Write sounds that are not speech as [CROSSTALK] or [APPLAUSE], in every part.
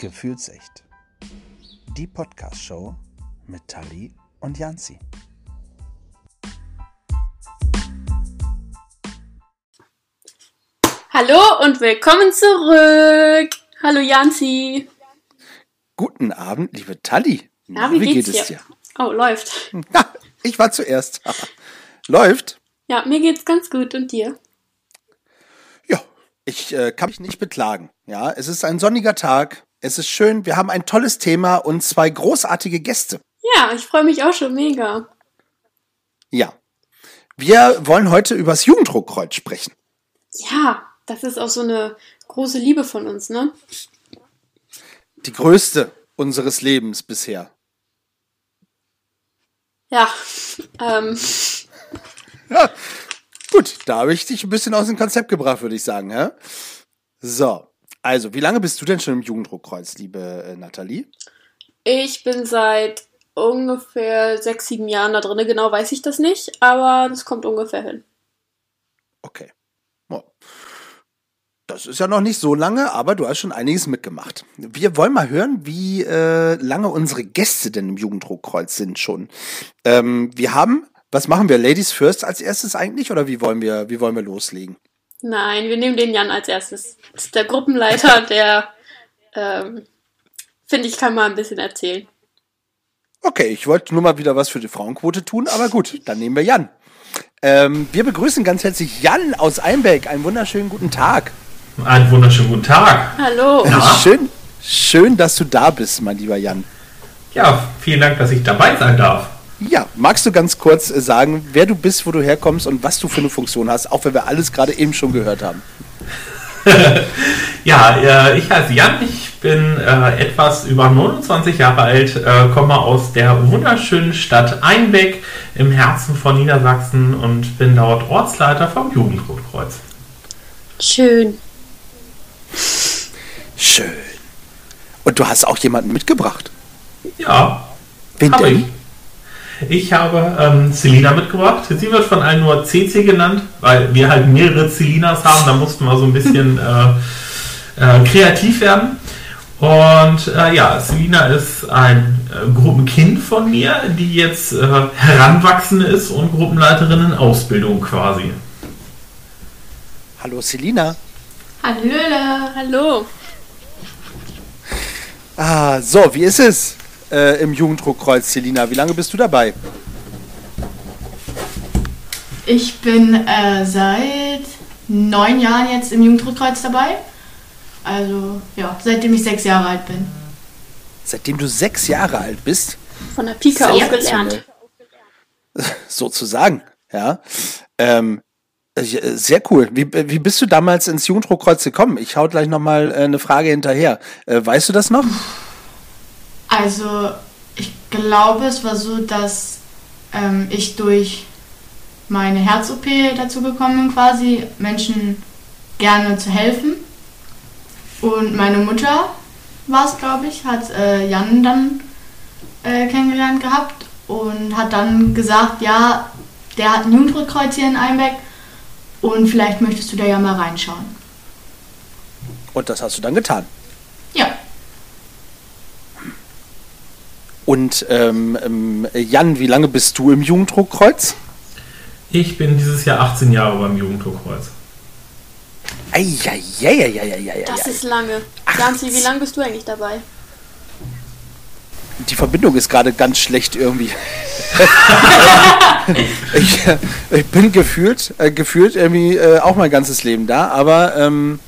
Gefühlsecht. Die Podcast-Show mit Tali und Janzi. Hallo und willkommen zurück. Hallo Janzi. Guten Abend, liebe Tali. Ja, wie, geht's geht es dir? Oh, läuft. Ja, [LAUGHS] ich war zuerst. läuft? Ja, mir geht's ganz gut und dir? Ja, ich äh, kann mich nicht beklagen. Ja, es ist ein sonniger Tag. Es ist schön. Wir haben ein tolles Thema und zwei großartige Gäste. Ja, ich freue mich auch schon mega. Ja. Wir wollen heute über das Jugenddruckkreuz sprechen. Ja, das ist auch so eine große Liebe von uns, ne? Die größte unseres Lebens bisher. Ja, [LAUGHS] ähm. Ja, gut, da habe ich dich ein bisschen aus dem Konzept gebracht, würde ich sagen. Hä? So, also, wie lange bist du denn schon im Jugenddruckkreuz, liebe äh, Nathalie? Ich bin seit ungefähr sechs, sieben Jahren da drin. Genau weiß ich das nicht, aber das kommt ungefähr hin. Okay. Das ist ja noch nicht so lange, aber du hast schon einiges mitgemacht. Wir wollen mal hören, wie äh, lange unsere Gäste denn im Jugenddruckkreuz sind schon. Ähm, wir haben, was machen wir, Ladies First als erstes eigentlich oder wie wollen wir, wie wollen wir loslegen? Nein, wir nehmen den Jan als erstes. Das ist der Gruppenleiter, [LAUGHS] der, ähm, finde ich, kann mal ein bisschen erzählen. Okay, ich wollte nur mal wieder was für die Frauenquote tun, aber gut, dann nehmen wir Jan. Ähm, wir begrüßen ganz herzlich Jan aus Einbeck. Einen wunderschönen guten Tag. Einen wunderschönen guten Tag. Hallo. Ja. Schön, schön, dass du da bist, mein lieber Jan. Ja, vielen Dank, dass ich dabei sein darf. Ja, magst du ganz kurz äh, sagen, wer du bist, wo du herkommst und was du für eine Funktion hast, auch wenn wir alles gerade eben schon gehört haben? [LAUGHS] ja, äh, ich heiße Jan, ich bin äh, etwas über 29 Jahre alt, komme aus der wunderschönen Stadt Einbeck im Herzen von Niedersachsen und bin dort Ortsleiter vom Jugendrotkreuz. Schön. Schön. Und du hast auch jemanden mitgebracht? Ja. Wen denn? Ich. habe ähm, Selina mitgebracht. Sie wird von allen nur CC genannt, weil wir halt mehrere Celinas haben. Da mussten wir so ein bisschen [LAUGHS] äh, äh, kreativ werden. Und äh, ja, Selina ist ein äh, Gruppenkind von mir, die jetzt äh, heranwachsende ist und Gruppenleiterin in Ausbildung quasi. Hallo Selina. Hallöle. Hallo. Ah, so, wie ist es äh, im Jugenddruckkreuz, Selina? Wie lange bist du dabei? Ich bin äh, seit neun Jahren jetzt im Jugenddruckkreuz dabei. Also ja, seitdem ich sechs Jahre alt bin. Seitdem du sechs Jahre alt bist? Von der Pika auf gelernt. [LAUGHS] Sozusagen, ja. Ähm, äh, sehr cool. Wie, wie bist du damals ins Jugenddruckkreuz gekommen? Ich hau gleich nochmal äh, eine Frage hinterher. Äh, weißt du das noch? Also, ich glaube, es war so, dass ähm, ich durch meine Herz-OP dazu gekommen bin, quasi Menschen gerne zu helfen. Und meine Mutter war es, glaube ich, hat äh, Jan dann äh, kennengelernt gehabt und hat dann gesagt, ja, der hat ein Jugendrotkreuz hier in Einbeck und vielleicht möchtest du da ja mal reinschauen. Und das hast du dann getan? Ja. Und ähm, ähm, Jan, wie lange bist du im Jugenddruckkreuz? Ich bin dieses Jahr 18 Jahre beim Jugenddruckkreuz. Eieieiei. Das ist lange. Janzi, wie lange bist du eigentlich dabei? Die Verbindung ist gerade ganz schlecht irgendwie. [LAUGHS] ich, ich, bin gefühlt, äh, gefühlt irgendwie äh, auch mein ganzes Leben da, aber ähm,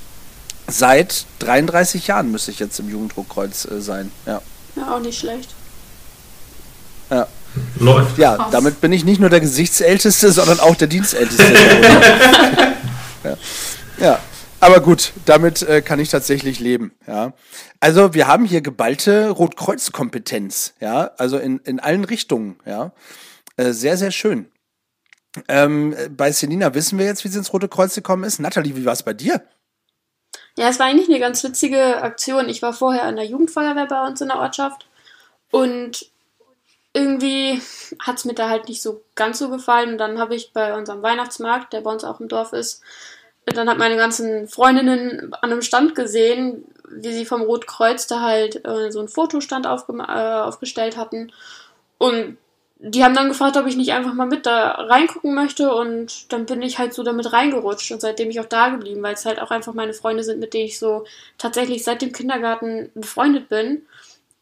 seit 33 Jahren müsste ich jetzt im Jugenddruckkreuz äh, sein. Ja. ja, auch nicht schlecht. Ja. Läuft. Ja, Krass. damit bin ich nicht nur der Gesichtsälteste, sondern auch der Dienstälteste. [LAUGHS] ja. ja. Aber gut, damit äh, kann ich tatsächlich leben, ja. Also wir haben hier geballte Rotkreuz-Kompetenz, ja, also in, in allen Richtungen, ja. Äh, sehr, sehr schön. Ähm, bei Selina wissen wir jetzt, wie sie ins Rote Kreuz gekommen ist. Nathalie, wie war es bei dir? Ja, es war eigentlich eine ganz witzige Aktion. Ich war vorher an der Jugendfeuerwehr bei uns in der Ortschaft und irgendwie hat es mir da halt nicht so ganz so gefallen. Und dann habe ich bei unserem Weihnachtsmarkt, der bei uns auch im Dorf ist, dann hat meine ganzen Freundinnen an einem Stand gesehen, wie sie vom Rotkreuz da halt äh, so einen Fotostand aufge äh, aufgestellt hatten. Und die haben dann gefragt, ob ich nicht einfach mal mit da reingucken möchte und dann bin ich halt so damit reingerutscht und seitdem ich auch da geblieben, weil es halt auch einfach meine Freunde sind, mit denen ich so tatsächlich seit dem Kindergarten befreundet bin.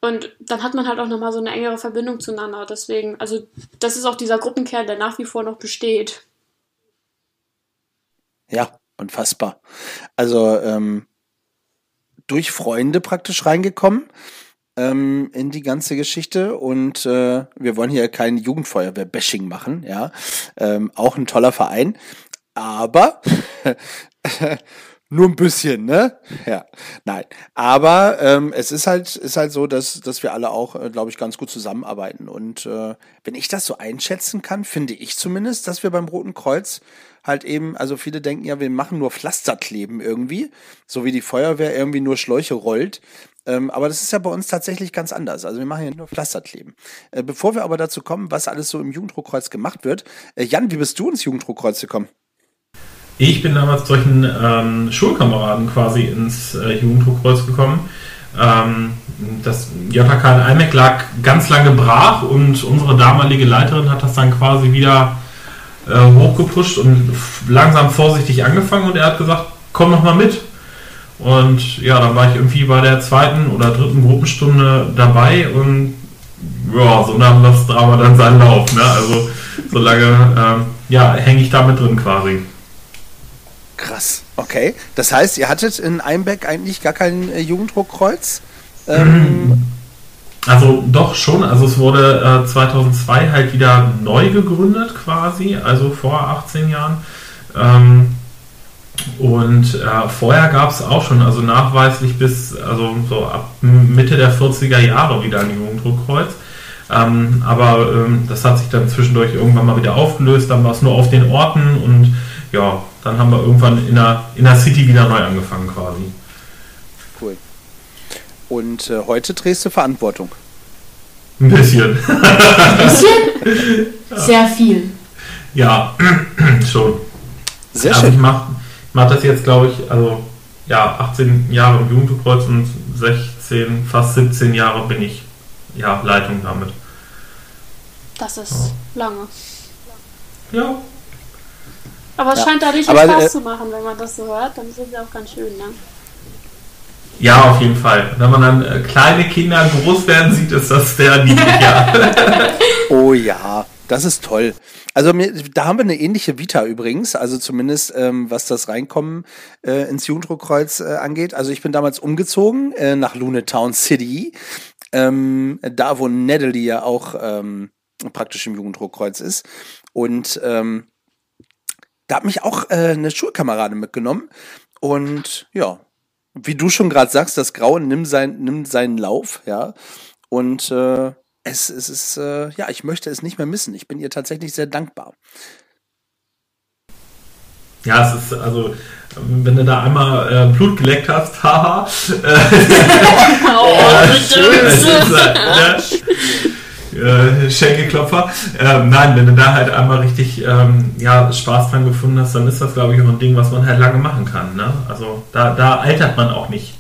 Und dann hat man halt auch nochmal so eine engere Verbindung zueinander. Deswegen, also das ist auch dieser Gruppenkern, der nach wie vor noch besteht. Ja, unfassbar. Also ähm, durch Freunde praktisch reingekommen ähm, in die ganze Geschichte und äh, wir wollen hier kein Jugendfeuerwehr-Bashing machen, ja. Ähm, auch ein toller Verein, aber [LAUGHS] nur ein bisschen, ne? [LAUGHS] Ja, nein. Aber ähm, es ist halt, ist halt so, dass, dass wir alle auch, äh, glaube ich, ganz gut zusammenarbeiten. Und äh, wenn ich das so einschätzen kann, finde ich zumindest, dass wir beim Roten Kreuz halt eben, also viele denken ja, wir machen nur Pflasterkleben irgendwie, so wie die Feuerwehr irgendwie nur Schläuche rollt. Ähm, aber das ist ja bei uns tatsächlich ganz anders. Also wir machen ja nur Pflasterkleben. Äh, bevor wir aber dazu kommen, was alles so im Jugenddruckkreuz gemacht wird, äh, Jan, wie bist du ins Jugenddruckkreuz gekommen? Ich bin damals durch einen ähm, Schulkameraden quasi ins äh, Jugenddruckkreuz gekommen. Ähm, das JK in Almeck lag ganz lange brach und unsere damalige Leiterin hat das dann quasi wieder äh, hochgepusht und langsam vorsichtig angefangen und er hat gesagt, komm noch mal mit. Und ja, dann war ich irgendwie bei der zweiten oder dritten Gruppenstunde dabei und ja, so nahm das Drama dann seinen Lauf. Ne? Also so lange ähm, ja, hänge ich da mit drin quasi. Krass, okay. Das heißt, ihr hattet in Einbeck eigentlich gar kein äh, Jugenddruckkreuz? Ähm, [CLEARS THROAT] also doch schon, also es wurde äh, 2002 halt wieder neu gegründet quasi, also vor 18 Jahren. Ähm, und äh, vorher gab es auch schon, also nachweislich bis also so ab Mitte der 40er Jahre wieder ein Jugenddruckkreuz. Ähm, aber ähm, das hat sich dann zwischendurch irgendwann mal wieder aufgelöst, dann war es nur auf den Orten und ja, dann haben wir irgendwann in der, in der City wieder neu angefangen quasi. Cool. Und äh, heute drehst du Verantwortung. Ein bisschen. Ein bisschen? [LAUGHS] Sehr viel. Ja, [CLEARS THROAT] schon. Sehr also schön. ich mache mach das jetzt, glaube ich, also ja, 18 Jahre im Jugendkreuz und 16, fast 17 Jahre bin ich ja Leitung damit. Das ist lange. Ja, Aber es Ja. scheint dadurch Aber, Spaß äh, zu machen, wenn man das so hört. Dann es ja auch ganz schön, ne? ja, auf jeden Fall. Wenn man dann äh, kleine Kinder groß werden sieht, ist das sehr niedlich, ja. [LAUGHS] Oh ja, das ist toll. Also mir, da haben wir eine ähnliche Vita übrigens, also zumindest ähm, was das Reinkommen äh, ins Jugenddruckkreuz äh, angeht. Also ich bin damals umgezogen äh, nach Lunetown City, ähm, da wo Natalie ja auch ähm, praktisch im Jugenddruckkreuz ist. Und ähm, da hat mich auch äh, eine Schulkameradin mitgenommen. Und ja, wie du schon gerade sagst, das Grauen nimmt, sein, nimmt seinen Lauf, ja. Und äh, es, es ist, äh, ja, ich möchte es nicht mehr missen. Ich bin ihr tatsächlich sehr dankbar. Ja, es ist also, wenn du da einmal äh, Blut geleckt hast, haha. Äh, [LAUGHS] Oh, es ist, äh, äh, Schenkelklopfer. Ähm, nein, wenn du da halt einmal richtig ähm, ja, Spaß dran gefunden hast, dann ist das, glaube ich, auch ein Ding, was man halt lange machen kann. Ne? Also da, da altert man auch nicht.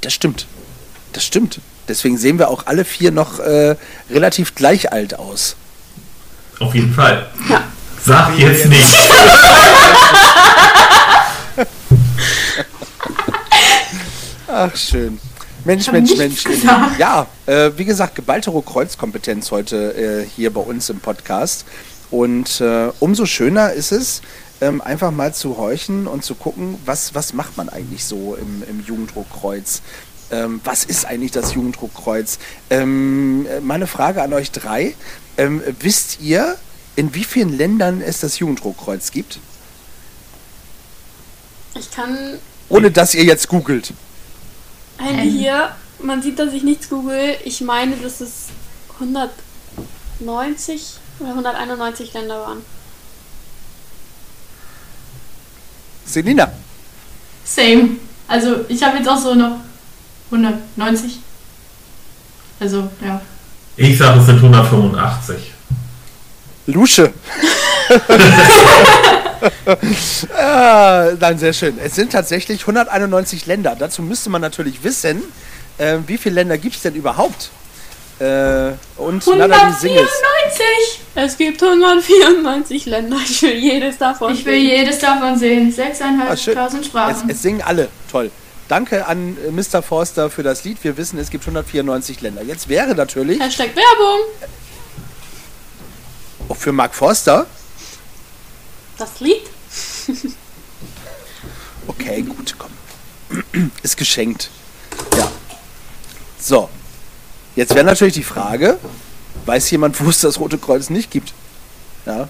Das stimmt. Das stimmt. Deswegen sehen wir auch alle vier noch äh, relativ gleich alt aus. Auf jeden Fall. Ja. Sag jetzt nicht. [LAUGHS] Ach, schön. Mensch, Mensch, Mensch. gesagt. Ja, äh, wie gesagt, geballte Kreuzkompetenz heute äh, hier bei uns im Podcast. Und äh, umso schöner ist es, ähm, einfach mal zu horchen und zu gucken, was, was macht man eigentlich so im, im Jugenddruckkreuz? Ähm, was ist eigentlich das Jugenddruckkreuz? Ähm, äh, meine Frage an euch drei. Ähm, wisst ihr, in wie vielen Ländern es das Jugenddruckkreuz gibt? Ich kann Ohne dass ihr jetzt googelt. Handy Ähm. hier, man sieht, dass ich nichts google. Ich meine, dass es 190 oder 191 Länder waren. Selina. Same. Also ich habe jetzt auch so noch 190. Also, ja. Ich sage, es sind 185. Lusche. [LAUGHS] [LAUGHS] [LAUGHS] ah, nein, sehr schön. Es sind tatsächlich 191 Länder. Dazu müsste man natürlich wissen, äh, wie viele Länder gibt es denn überhaupt? Äh, und Natalie Singles. 194! Es gibt 194 Länder. Ich will jedes davon Ich will sehen. jedes davon sehen. Ah, schön. 6.500 Es, Sprachen. es singen alle. Toll. Danke an äh, Mr. Forster für das Lied. Wir wissen, es gibt 194 Länder. Jetzt wäre natürlich Hashtag Werbung. auch für Mark Forster. Das Lied? [LAUGHS] Okay, gut, komm. [CLEARS THROAT] Ist geschenkt. Ja. So. Jetzt wäre natürlich die Frage, weiß jemand, wo es das Rote Kreuz nicht gibt? Ja.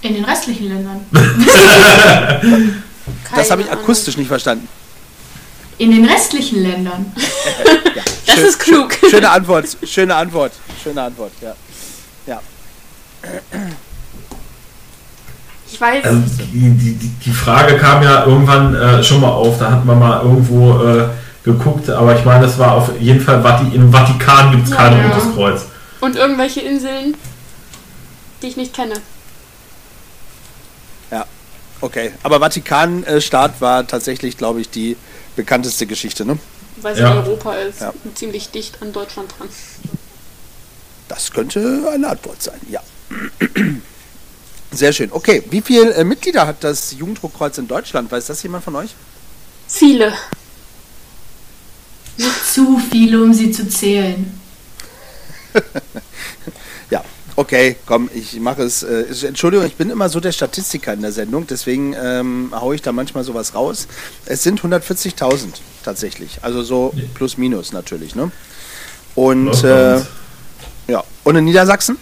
In den restlichen Ländern. [LAUGHS] Das habe ich akustisch nicht verstanden. In den restlichen Ländern. [LAUGHS] Ja. Das Schön- ist klug. Schöne Antwort, schöne Antwort, schöne Antwort, ja. Ja. Ich weiß. Also die, die, die- Frage kam ja irgendwann äh, schon mal auf, da hat man mal irgendwo äh, geguckt, aber ich meine, es war auf jeden Fall Vati im Vatikan gibt es Ja, kein ja. rotes Kreuz. Und irgendwelche Inseln, die ich nicht kenne. Okay, aber Vatikanstaat war tatsächlich, glaube ich, die bekannteste Geschichte, ne? Weil sie Ja. in Europa ist. Ja. Und ziemlich dicht an Deutschland dran. Das könnte eine Antwort sein, ja. Sehr schön. Okay, wie viele äh, Mitglieder hat das Jugenddruckkreuz in Deutschland? Weiß das jemand von euch? Viele. Zu viele, um sie zu zählen. [LAUGHS] Ja, okay, komm, ich mache es. Äh, Entschuldigung, ich bin immer so der Statistiker in der Sendung, deswegen ähm, haue ich da manchmal sowas raus. Es sind 140.000 tatsächlich, also so plus minus natürlich, ne? Und äh, ja, und in Niedersachsen?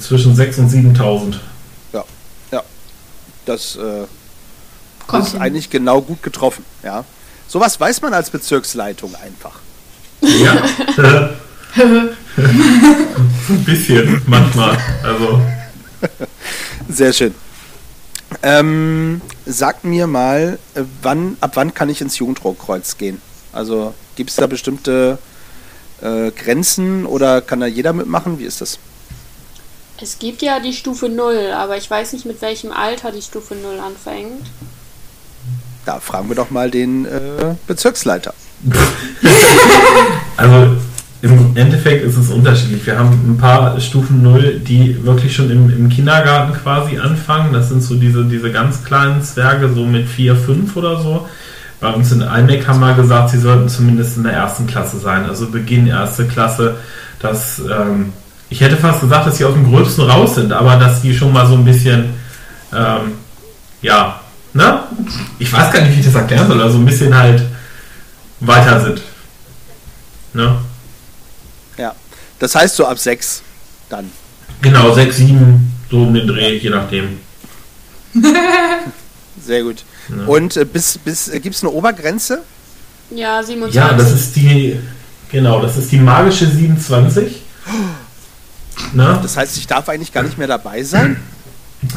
Zwischen 6.000 und 7.000. Ja, ja, das äh, Kommt ist hin. eigentlich genau gut getroffen, ja. Sowas weiß man als Bezirksleitung einfach. Ja. Ein bisschen, manchmal. Also, Sehr schön. Ähm, sag mir mal, wann, ab wann kann ich ins Jugenddruckkreuz gehen? Also gibt es da bestimmte äh, Grenzen oder kann da jeder mitmachen? Wie ist das? Es gibt ja die Stufe 0, aber ich weiß nicht, mit welchem Alter die Stufe 0 anfängt. Da fragen wir doch mal den äh, Bezirksleiter. [LAUGHS] also im Endeffekt ist es unterschiedlich. Wir haben ein paar Stufen 0, die wirklich schon im, im Kindergarten quasi anfangen. Das sind so diese, diese ganz kleinen Zwerge, so mit 4, 5 oder so. Bei uns in Almec haben wir gesagt, sie sollten zumindest in der ersten Klasse sein, also Beginn erste Klasse. Das, ähm, ich hätte fast gesagt, dass sie aus dem Gröbsten raus sind, aber dass die schon mal so ein bisschen, ähm, ja, ne? Ich weiß gar nicht, wie ich das erklären soll, also ein bisschen halt weiter sind. Ne? Ja. Das heißt so ab sechs dann. Genau, 6, 7, so um den Dreh, je nachdem. [LAUGHS] Sehr gut. Ja. Und äh, bis, bis äh, gibt es eine Obergrenze? Ja, 27. Ja, das ist die, genau, das ist die magische 27. Ne? Das heißt, ich darf eigentlich gar nicht mehr dabei sein?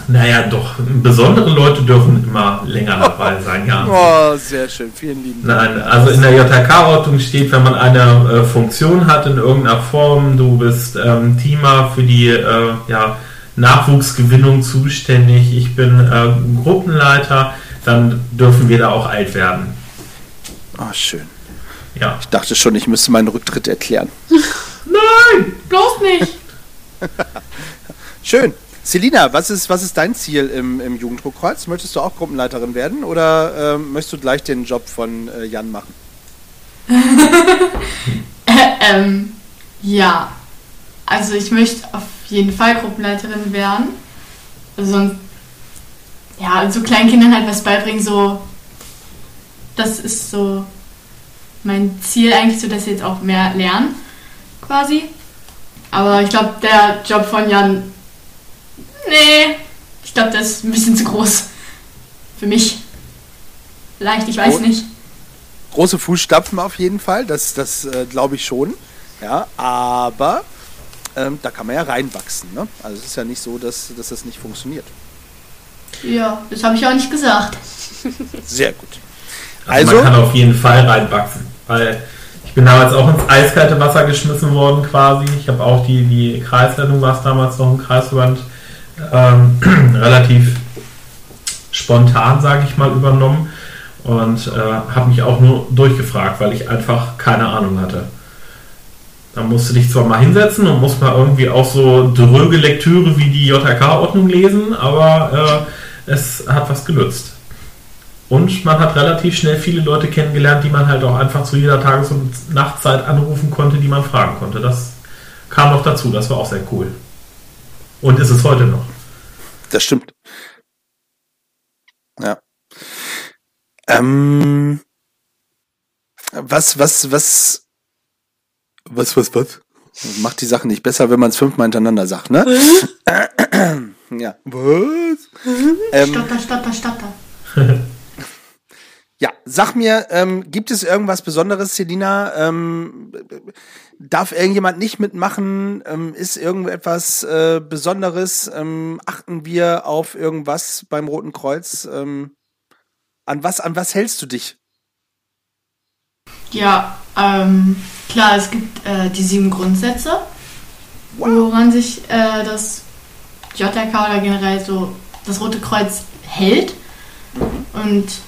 Naja, doch, besondere Leute dürfen immer länger dabei [LAUGHS] sein, ja. Oh, sehr schön. Vielen lieben Dank. Nein, also in der JK-Ordnung steht, wenn man eine äh, Funktion hat in irgendeiner Form, du bist ähm, Teamer für die äh, ja, Nachwuchsgewinnung zuständig, ich bin äh, Gruppenleiter, dann dürfen wir da auch alt werden. Oh, schön. Ja. Ich dachte schon, ich müsste meinen Rücktritt erklären. Bloß nicht. [LAUGHS] Schön. Selina, was ist, was ist dein Ziel im, im Jugenddruckkreuz? Möchtest du auch Gruppenleiterin werden oder ähm, möchtest du gleich den Job von äh, Jan machen? [LAUGHS] ähm, ja. Also ich möchte auf jeden Fall Gruppenleiterin werden. Also ja, so kleinen Kindern halt was beibringen, so. Das ist so mein Ziel eigentlich, so dass sie jetzt auch mehr lernen, quasi. Aber ich glaube, der Job von Jan, nee, ich glaube, das ist ein bisschen zu groß für mich. Vielleicht, ich weiß Oh. nicht. Große Fußstapfen auf jeden Fall, das, das äh, glaube ich schon. Ja, aber ähm, da kann man ja reinwachsen. Ne? Also es ist ja nicht so, dass, dass das nicht funktioniert. Ja, das habe ich auch nicht gesagt. Sehr gut. Also, Also, man kann auf jeden Fall reinwachsen, weil bin damals auch ins eiskalte Wasser geschmissen worden quasi. Ich habe auch die, die Kreisleitung, war es damals noch im Kreisverband, ähm, [CLEARS THROAT] relativ spontan, sage ich mal, übernommen und äh, habe mich auch nur durchgefragt, weil ich einfach keine Ahnung hatte. Da musst du dich zwar mal hinsetzen und musst mal irgendwie auch so dröge Lektüre wie die JRK-Ordnung lesen, aber äh, es hat was genutzt. Und man hat relativ schnell viele Leute kennengelernt, die man halt auch einfach zu jeder Tages- und Nachtzeit anrufen konnte, die man fragen konnte. Das kam noch dazu, das war auch sehr cool. Und ist es heute noch. Das stimmt. Ja. Ähm, was, was, was, was, was, was? Macht die Sache nicht besser, wenn man es fünfmal hintereinander sagt, ne? ja. Was? Stotter, stotter, stotter. Ja, sag mir, ähm, gibt es irgendwas Besonderes, Selina? Ähm, darf irgendjemand nicht mitmachen? Ähm, ist irgendetwas äh, Besonderes? Ähm, achten wir auf irgendwas beim Roten Kreuz? Ähm, an was, an was hältst du dich? Ja, ähm, klar, es gibt äh, die sieben Grundsätze, woran sich äh, das JRK oder generell so das Rote Kreuz hält. Und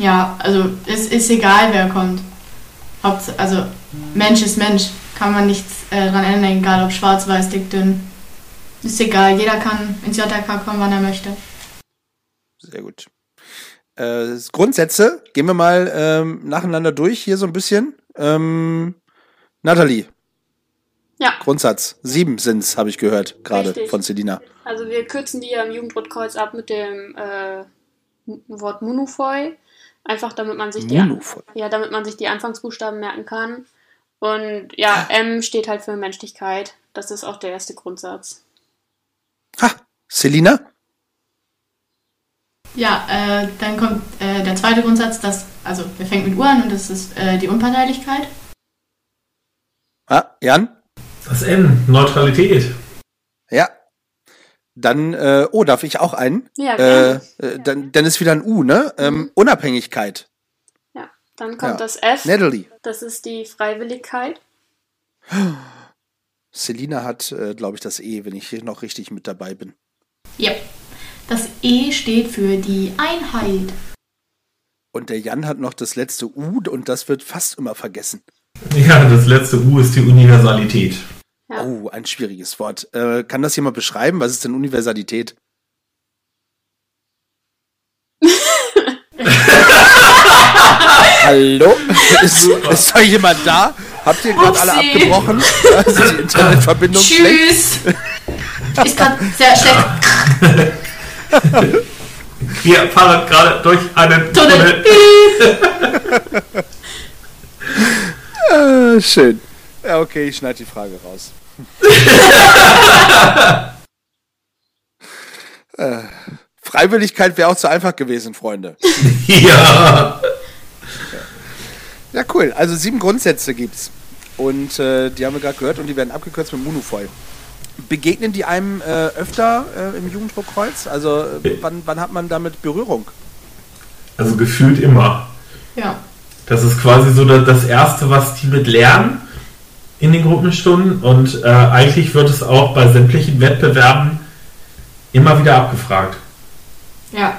ja, also es ist egal, wer kommt. Haupts also Mensch ist Mensch, kann man nichts äh, dran ändern, egal ob schwarz, weiß, dick, dünn. Ist egal, jeder kann ins JRK kommen, wann er möchte. Sehr gut. Äh, Grundsätze, gehen wir mal ähm, nacheinander durch hier so ein bisschen. Ähm, Nathalie. Ja. Grundsatz. Sieben sind's, habe ich gehört, gerade von Selina. Also wir kürzen die ja im Jugendrotkreuz ab mit dem äh, Wort Munufoi. Einfach damit man sich die Monovoll. ja, damit man sich die Anfangsbuchstaben merken kann. Und ja, M steht halt für Menschlichkeit. Das ist auch der erste Grundsatz. Ha, Selina? Ja, äh, dann kommt äh, der zweite Grundsatz, das, also der fängt mit U an und das ist äh, die Unparteilichkeit. Ah, Jan? Das N, Neutralität. Dann, äh, oh, darf ich auch einen? Ja, Äh, gerne. äh, dann, dann ist wieder ein U, ne? Ähm, Unabhängigkeit. Ja. Dann kommt Ja. das F. Natalie. Das ist die Freiwilligkeit. Selina hat, äh, glaube ich, das E, wenn ich hier noch richtig mit dabei bin. Ja. Das E steht für die Einheit. Und der Jan hat noch das letzte U und das wird fast immer vergessen. Ja, das letzte U ist die Universalität. Ja. Oh, ein schwieriges Wort. Äh, kann das jemand beschreiben? Was ist denn Universalität? [LAUGHS] Hallo? [LAUGHS] Ist, ist da jemand da? Habt ihr gerade alle abgebrochen? [LAUGHS] Ist die Internetverbindung schlecht? Tschüss! Ist gerade sehr schlecht. Wir fahren gerade durch einen Tunnel. Tunnel. Äh, schön. Ja, okay, ich schneide die Frage raus. Äh, Freiwilligkeit wäre auch zu einfach gewesen, Freunde. [LAUGHS] Ja. Ja, cool. Also sieben Grundsätze gibt's. Und äh, die haben wir gerade gehört und die werden abgekürzt mit Munufoi. Begegnen die einem äh, öfter äh, im Jugenddruckkreuz? Also äh, wann, wann hat man damit Berührung? Also gefühlt immer. Ja. Das ist quasi so das das Erste, was die mit lernen in den Gruppenstunden. Und äh, eigentlich wird es auch bei sämtlichen Wettbewerben immer wieder abgefragt. Ja.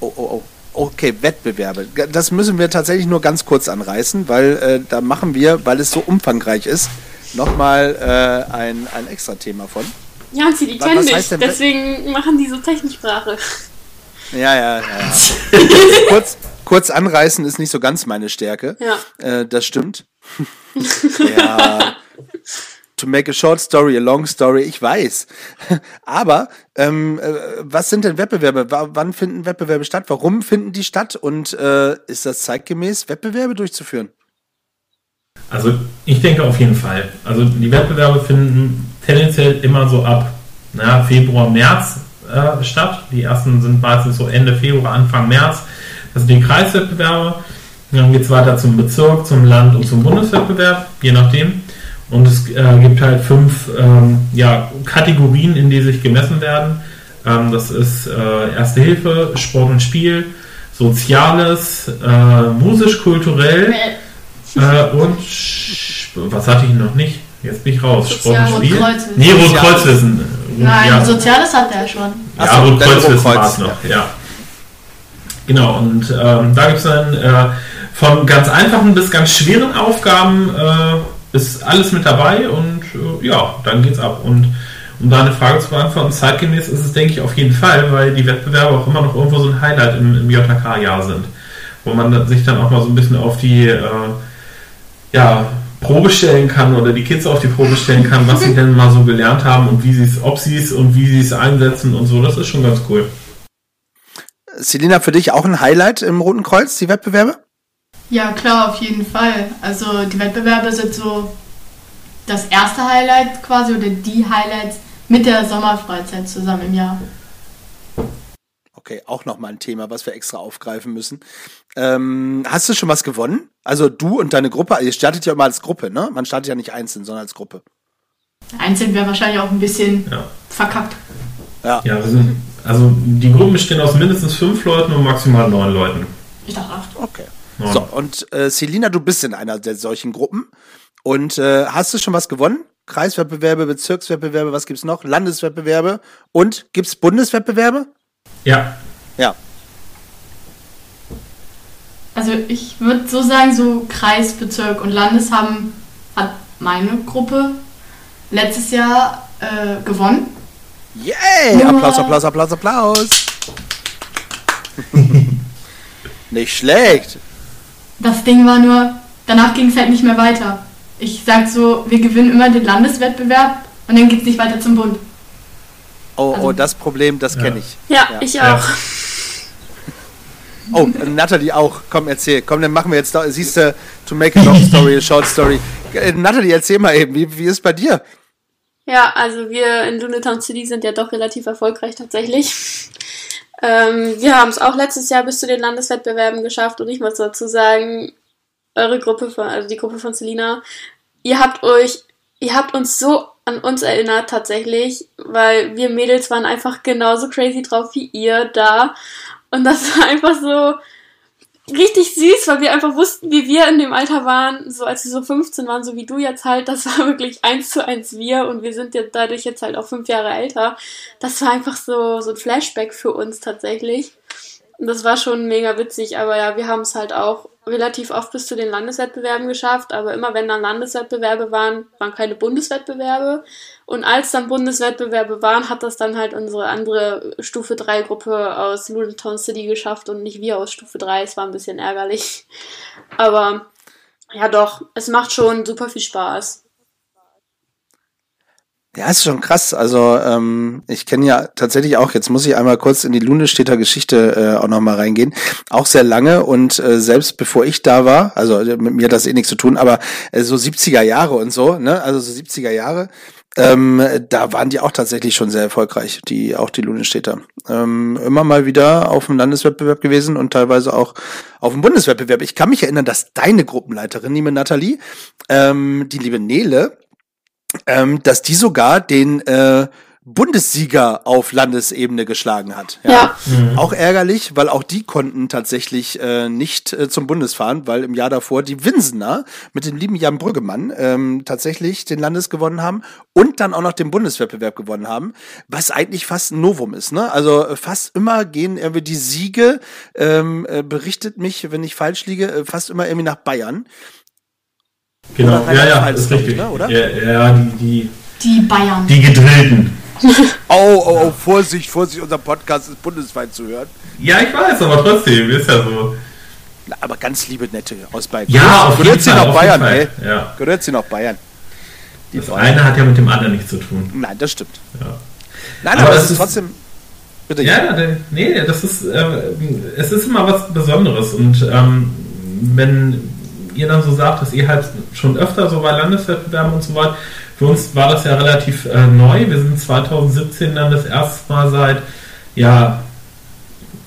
Oh, oh, oh. Okay, Wettbewerbe. Das müssen wir tatsächlich nur ganz kurz anreißen, weil äh, da machen wir, weil es so umfangreich ist, nochmal äh, ein, ein extra Thema von. Ja, und sie die kennen nicht. denn- Deswegen machen die so Techniksprache. Ja, ja, ja. ja. [LAUGHS] kurz, kurz anreißen ist nicht so ganz meine Stärke. Ja. Äh, das stimmt. [LAUGHS] ja. To make a short story, a long story, ich weiß. Aber ähm, äh, was sind denn Wettbewerbe? Wa- Wann finden Wettbewerbe statt? Warum finden die statt? Und äh, ist das zeitgemäß, Wettbewerbe durchzuführen? Also ich denke auf jeden Fall. Also die Wettbewerbe finden tendenziell immer so ab na, Februar, März äh, statt. Die ersten sind meistens so Ende Februar, Anfang März. Das sind die Kreiswettbewerbe. Dann geht es weiter zum Bezirk, zum Land und zum Bundeswettbewerb, je nachdem. Und es äh, gibt halt fünf ähm, ja, Kategorien, in die sich gemessen werden. Ähm, das ist äh, Erste Hilfe, Sport und Spiel, Soziales, äh, musisch-kulturell. Äh, und was hatte ich noch nicht? Jetzt bin ich raus. Sozial- Sport und Spiel? Rotkreuzwissen. Nee, Rotkreuzwissen. Nein, ja. Soziales hat er schon. Ja, Ach so, Rot dann Kreuzwissen Rotkreuz, war es noch, ja. Genau, und ähm, da gibt es dann äh, von ganz einfachen bis ganz schweren Aufgaben äh, ist alles mit dabei und äh, ja, dann geht's ab. Und um da eine Frage zu beantworten, zeitgemäß ist es, denke ich, auf jeden Fall, weil die Wettbewerbe auch immer noch irgendwo so ein Highlight im, im JK-Jahr sind. Wo man dann- sich dann auch mal so ein bisschen auf die äh, ja, Probe stellen kann oder die Kids auf die Probe stellen kann, was sie [LAUGHS] denn mal so gelernt haben und wie sie es, ob sie es und wie sie es einsetzen und so. Das ist schon ganz cool. Selina, für dich auch ein Highlight im Roten Kreuz, die Wettbewerbe? Ja, klar, auf jeden Fall. Also die Wettbewerbe sind so das erste Highlight quasi oder die Highlights mit der Sommerfreizeit zusammen im Jahr. Okay, auch nochmal ein Thema, was wir extra aufgreifen müssen. Ähm, hast du schon was gewonnen? Also du und deine Gruppe, ihr startet ja immer als Gruppe, ne? Man startet ja nicht einzeln, sondern als Gruppe. Einzeln wäre wahrscheinlich auch ein bisschen Ja. verkackt. Ja, wir sind, also die Gruppen bestehen aus mindestens fünf Leuten und maximal neun Leuten. Ich dachte acht. Okay. So, und äh, Selina, du bist in einer der solchen Gruppen. Und äh, hast du schon was gewonnen? Kreiswettbewerbe, Bezirkswettbewerbe, was gibt's noch? Landeswettbewerbe und gibt's Bundeswettbewerbe? Ja, Ja. Also ich würde so sagen, so Kreis, Bezirk und Landes haben, hat meine Gruppe letztes Jahr äh, gewonnen. Yay! Nur- Applaus, Applaus, Applaus, Applaus. [LAUGHS] nicht schlecht. Das Ding war nur, danach ging es halt nicht mehr weiter. Ich sag so, wir gewinnen immer den Landeswettbewerb und dann geht's nicht weiter zum Bund. Oh, oh, Also- das Problem, das Ja. kenne ich. Ja, Ja. ich Ja. auch. [LAUGHS] Oh, äh, Natalie auch. Komm, erzähl. Komm, dann machen wir jetzt, da- siehst du, to make a long [LAUGHS] story, a short story. Äh, Natalie, erzähl mal eben, wie, wie ist bei dir? Ja, also wir in Lunetown City sind ja doch relativ erfolgreich tatsächlich. Ähm, wir haben es auch letztes Jahr bis zu den Landeswettbewerben geschafft und ich muss dazu sagen, eure Gruppe von, also die Gruppe von Selina, ihr habt euch, ihr habt uns so an uns erinnert tatsächlich, weil wir Mädels waren einfach genauso crazy drauf wie ihr da. Und das war einfach so richtig süß, weil wir einfach wussten, wie wir in dem Alter waren, so als wir so 15 waren, so wie du jetzt halt, das war [LAUGHS] wirklich eins zu eins wir und wir sind ja dadurch jetzt halt auch fünf Jahre älter. Das war einfach so, so ein Flashback für uns tatsächlich. Und das war schon mega witzig, aber ja, wir haben es halt auch relativ oft bis zu den Landeswettbewerben geschafft, aber immer wenn dann Landeswettbewerbe waren, waren keine Bundeswettbewerbe. Und als dann Bundeswettbewerbe waren, hat das dann halt unsere andere Stufe 3 Gruppe aus Ludentown City geschafft und nicht wir aus Stufe 3. Es war ein bisschen ärgerlich. Aber ja doch, es macht schon super viel Spaß. Ja, ist schon krass. Also ähm, ich kenne ja tatsächlich auch, jetzt muss ich einmal kurz in die Lunesteter Geschichte äh, auch nochmal reingehen, auch sehr lange und äh, selbst bevor ich da war, also äh, mit mir hat das eh nichts zu tun, aber äh, so 70er Jahre und so, ne, also so 70er Jahre, ähm, da waren die auch tatsächlich schon sehr erfolgreich, die auch die Lunesteter. Ähm, immer mal wieder auf dem Landeswettbewerb gewesen und teilweise auch auf dem Bundeswettbewerb. Ich kann mich erinnern, dass deine Gruppenleiterin, liebe Nathalie, ähm, die liebe Nele, ähm, dass die sogar den äh, Bundessieger auf Landesebene geschlagen hat. Ja. Auch ärgerlich, weil auch die konnten tatsächlich äh, nicht äh, zum Bundes fahren, weil im Jahr davor die Winsener mit dem lieben Jan Brüggemann ähm, tatsächlich den Landes gewonnen haben und dann auch noch den Bundeswettbewerb gewonnen haben, was eigentlich fast ein Novum ist. Ne? Also äh, fast immer gehen irgendwie die Siege, ähm, äh, berichtet mich, wenn ich falsch liege, äh, fast immer irgendwie nach Bayern. Genau. Oder Ja, ja, ist richtig. ne, oder? Ja, ja die, die, Die Bayern. die Gedrillten. [LAUGHS] Oh, oh, oh, Vorsicht, Vorsicht, unser Podcast ist bundesweit zu hören. Ja, ich weiß, aber trotzdem, ist ja so. Na, aber ganz liebe Nette aus Bayern. Ja, auf jeden Gehört sie Fall. auf Bayern, ey. Ja. Gehört sie noch Bayern. Die Das Bayern. eine hat ja mit dem anderen nichts zu tun. Nein, das stimmt. Ja. Nein, Aber aber, das es ist ist- trotzdem. Bitte. Ja, nee, das ist, äh, es ist immer was Besonderes und ähm, wenn ihr dann so sagt, dass ihr halt schon öfter so bei Landeswettbewerben und so weiter, für uns war das ja relativ äh, neu. Wir sind 2017 dann das erste Mal seit ja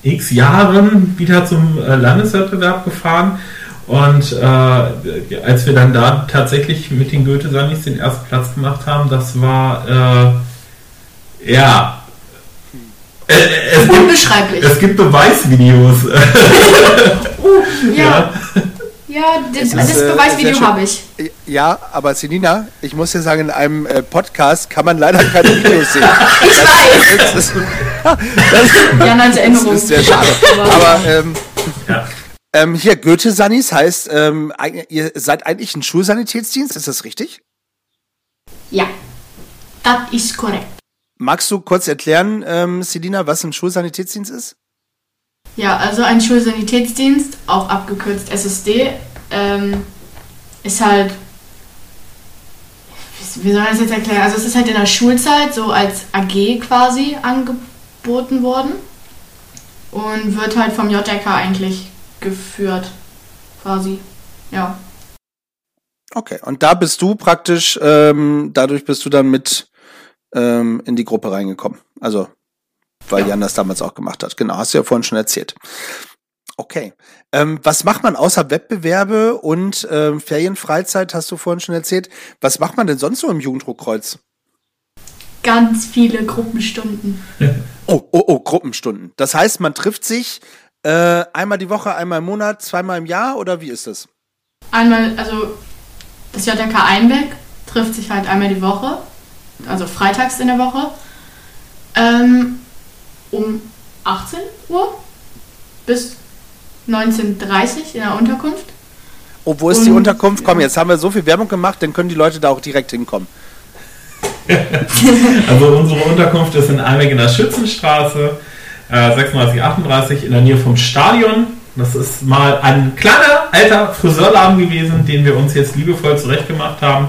x Jahren wieder zum äh, Landeswettbewerb gefahren und äh, als wir dann da tatsächlich mit den Goethe-Sandys den ersten Platz gemacht haben, das war äh, ja äh, es gibt, Unbeschreiblich. es gibt Beweisvideos. [LAUGHS] [LAUGHS] ja. ja. Ja. Ja, das, das ist, äh, Beweisvideo habe ich. Ja, aber Selina, ich muss dir sagen, in einem äh, Podcast kann man leider keine Videos sehen. [LAUGHS] Ich weiß! [LAUGHS] Das ist, das Jan als Erinnerung. ist sehr schade. Aber ähm, Ja. ähm, hier, Goethe-Sanis heißt, ähm, ihr seid eigentlich ein Schulsanitätsdienst, ist das richtig? Ja, das ist korrekt. Magst du kurz erklären, ähm, Selina, was ein Schulsanitätsdienst ist? Ja, also ein Schulsanitätsdienst, auch abgekürzt SSD, ähm, ist halt. Wie soll man das jetzt erklären? Also, es ist halt in der Schulzeit so als AG quasi angeboten worden und wird halt vom JRK eigentlich geführt, quasi. Ja. Okay, und da bist du praktisch, ähm, dadurch bist du dann mit ähm, in die Gruppe reingekommen. Also, weil Ja. Jan das damals auch gemacht hat. Genau, hast du ja vorhin schon erzählt. Okay. Ähm, was macht man außer Wettbewerbe und ähm, Ferienfreizeit, hast du vorhin schon erzählt? Was macht man denn sonst so im Jugenddruckkreuz? Ganz viele Gruppenstunden. Oh, oh, oh, Gruppenstunden. Das heißt, man trifft sich äh, einmal die Woche, einmal im Monat, zweimal im Jahr oder wie ist das? Einmal, also das JRK Einbeck trifft sich halt einmal die Woche, also freitags in der Woche, ähm, um 18 Uhr bis 19.30 Uhr in der Unterkunft. Oh, wo ist die Und- Unterkunft? Komm, jetzt haben wir so viel Werbung gemacht, dann können die Leute da auch direkt hinkommen. [LAUGHS] Also unsere Unterkunft ist in Einweg in der Schützenstraße, äh, 36, 38 in der Nähe vom Stadion. Das ist mal ein kleiner alter Friseurladen gewesen, den wir uns jetzt liebevoll zurechtgemacht haben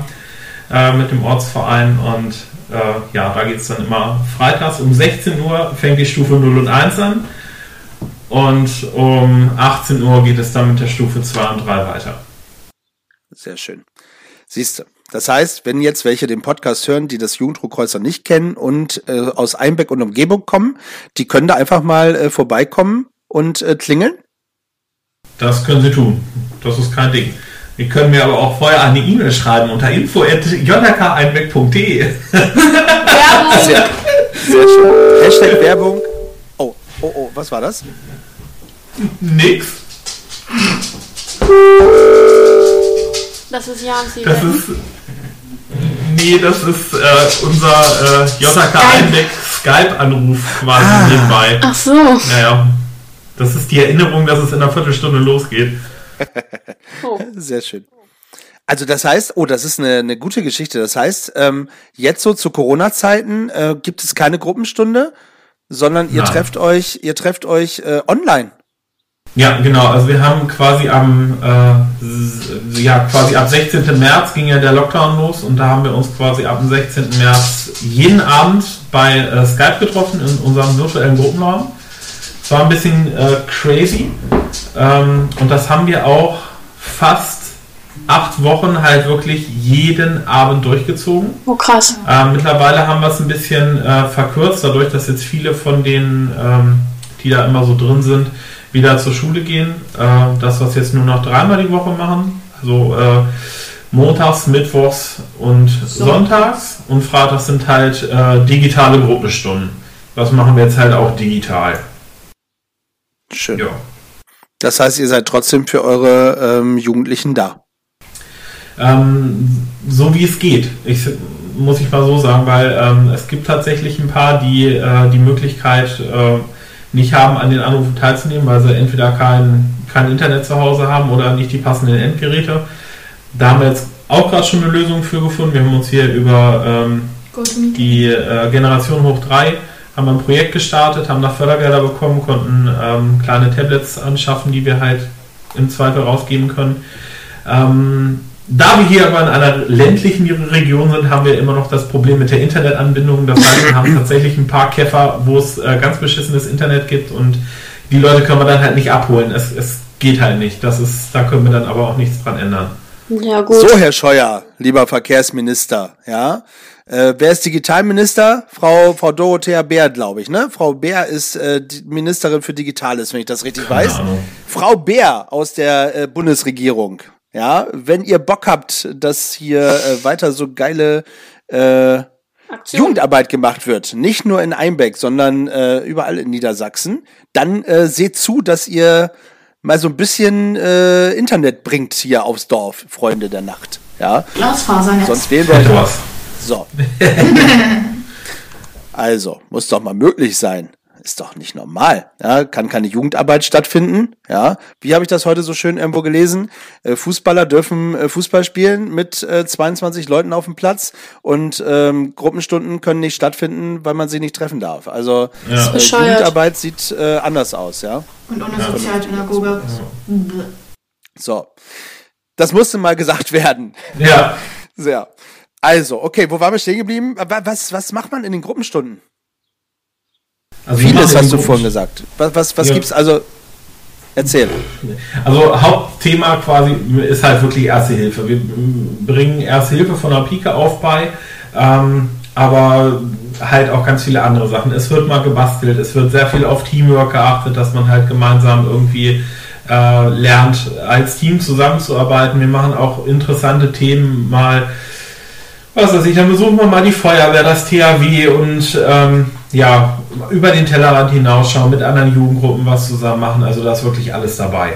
äh, mit dem Ortsverein. Und äh, ja, da geht es dann immer freitags um 16 Uhr fängt die Stufe 0 und 1 an. Und um 18 Uhr geht es dann mit der Stufe 2 und 3 weiter. Sehr schön. Siehst du. Das heißt, wenn jetzt welche den Podcast hören, die das Jugenddruckkreuz nicht kennen und äh, aus Einbeck und Umgebung kommen, die können da einfach mal äh, vorbeikommen und äh, klingeln. Das können Sie tun. Das ist kein Ding. Sie können mir aber auch vorher eine E-Mail schreiben unter info.jkeinweg.de. Sehr, sehr schön. Hashtag Werbung. Oh, oh, oh, was war das? Nix. Das ist Jans Das ist. Nee, das ist äh, unser äh, JK Einweg Skype-Anruf quasi Ah. nebenbei. Ach so. Naja. Das ist die Erinnerung, dass es in einer Viertelstunde losgeht. Oh. Sehr schön. Also das heißt, oh, das ist eine, eine gute Geschichte. Das heißt, ähm, jetzt so zu Corona-Zeiten äh, gibt es keine Gruppenstunde, sondern ihr Nein. trefft euch, ihr trefft euch äh, online. Ja, genau. Also wir haben quasi am, äh, ja, quasi ab 16. März ging ja der Lockdown los und da haben wir uns quasi ab dem 16. März jeden Abend bei äh, Skype getroffen in unserem virtuellen Gruppenraum. Es war ein bisschen äh, crazy ähm, und das haben wir auch fast acht Wochen halt wirklich jeden Abend durchgezogen. Oh, krass. Ähm, mittlerweile haben wir es ein bisschen äh, verkürzt, dadurch, dass jetzt viele von denen, ähm, die da immer so drin sind, wieder zur Schule gehen. Äh, das, was jetzt nur noch dreimal die Woche machen, also äh, montags, mittwochs und sonntags und freitags sind halt äh, digitale Gruppenstunden. Das machen wir jetzt halt auch digital. Schön. Ja. Das heißt, ihr seid trotzdem für eure ähm, Jugendlichen da. Ähm, so wie es geht. Ich, muss ich mal so sagen, weil ähm, es gibt tatsächlich ein paar, die äh, die Möglichkeit äh, nicht haben, an den Anrufen teilzunehmen, weil sie entweder kein, kein Internet zu Hause haben oder nicht die passenden Endgeräte. Da haben wir jetzt auch gerade schon eine Lösung für gefunden. Wir haben uns hier über ähm, die äh, Generation Hoch 3 haben ein Projekt gestartet, haben da Fördergelder bekommen, konnten ähm, kleine Tablets anschaffen, die wir halt im Zweifel rausgeben können. Ähm, da wir hier aber in einer ländlichen Region sind, haben wir immer noch das Problem mit der Internetanbindung. Das heißt, wir haben tatsächlich ein paar Käfer, wo es äh, ganz beschissenes Internet gibt und die Leute können wir dann halt nicht abholen. Es, es geht halt nicht. Das ist, da können wir dann aber auch nichts dran ändern. Ja, gut. So, Herr Scheuer, lieber Verkehrsminister, ja. Äh, wer ist Digitalminister? Frau, Frau Dorothea Bär, glaube ich, ne? Frau Bär ist äh, Ministerin für Digitales, wenn ich das richtig Keine weiß. Ahnung. Frau Bär aus der äh, Bundesregierung, ja. Wenn ihr Bock habt, dass hier äh, weiter so geile äh, Aktion. Jugendarbeit gemacht wird, nicht nur in Einbeck, sondern äh, überall in Niedersachsen, dann äh, seht zu, dass ihr mal so ein bisschen äh, Internet bringt hier aufs Dorf, Freunde der Nacht. Ja. Glasfasernetz. Sonst wählen wir was. So. [LAUGHS] also, muss doch mal möglich sein. Ist doch nicht normal. Ja, kann keine Jugendarbeit stattfinden. Ja, wie habe ich das heute so schön irgendwo gelesen? Äh, Fußballer dürfen äh, Fußball spielen mit äh, 22 Leuten auf dem Platz und ähm, Gruppenstunden können nicht stattfinden, weil man sie nicht treffen darf. Also Ja. äh, Jugendarbeit sieht äh, anders aus, ja. Und ohne Sozialpädagoge. Bäh. So. Das musste mal gesagt werden. Ja. [LAUGHS] Sehr. Also, okay, wo waren wir stehen geblieben? Wa- Was, was macht man in den Gruppenstunden? Also Vieles hast du vorhin gesagt. Was, was, was Ja. gibt's also? Erzähl. Also Hauptthema quasi ist halt wirklich Erste Hilfe. Wir bringen Erste Hilfe von der Pike auf bei, ähm, aber halt auch ganz viele andere Sachen. Es wird mal gebastelt, es wird sehr viel auf Teamwork geachtet, dass man halt gemeinsam irgendwie äh, lernt, als Team zusammenzuarbeiten. Wir machen auch interessante Themen mal, was weiß ich, dann besuchen wir mal die Feuerwehr, das THW und ähm, ja, über den Tellerrand hinausschauen, mit anderen Jugendgruppen was zusammen machen. Also da ist wirklich alles dabei.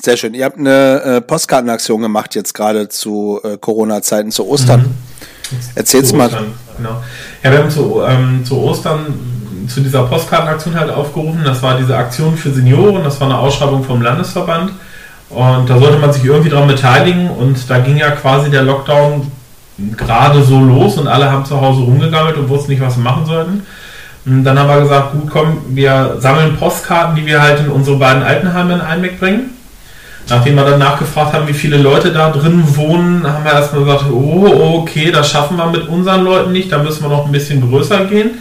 Sehr schön. Ihr habt eine äh, Postkartenaktion gemacht jetzt gerade zu äh, Corona-Zeiten, zu Ostern. Erzähl's Zu mal. Ostern, Genau. Ja, wir haben zu, ähm, zu Ostern zu dieser Postkartenaktion halt aufgerufen. Das war diese Aktion für Senioren, das war eine Ausschreibung vom Landesverband. Und da sollte man sich irgendwie dran beteiligen. Und da ging ja quasi der Lockdown gerade so los und alle haben zu Hause rumgegammelt und wussten nicht, was sie machen sollten. Und dann haben wir gesagt, gut, komm, wir sammeln Postkarten, die wir halt in unsere beiden Altenheime in Einbeck bringen. Nachdem wir dann nachgefragt haben, wie viele Leute da drin wohnen, haben wir erstmal gesagt, oh, okay, das schaffen wir mit unseren Leuten nicht, da müssen wir noch ein bisschen größer gehen.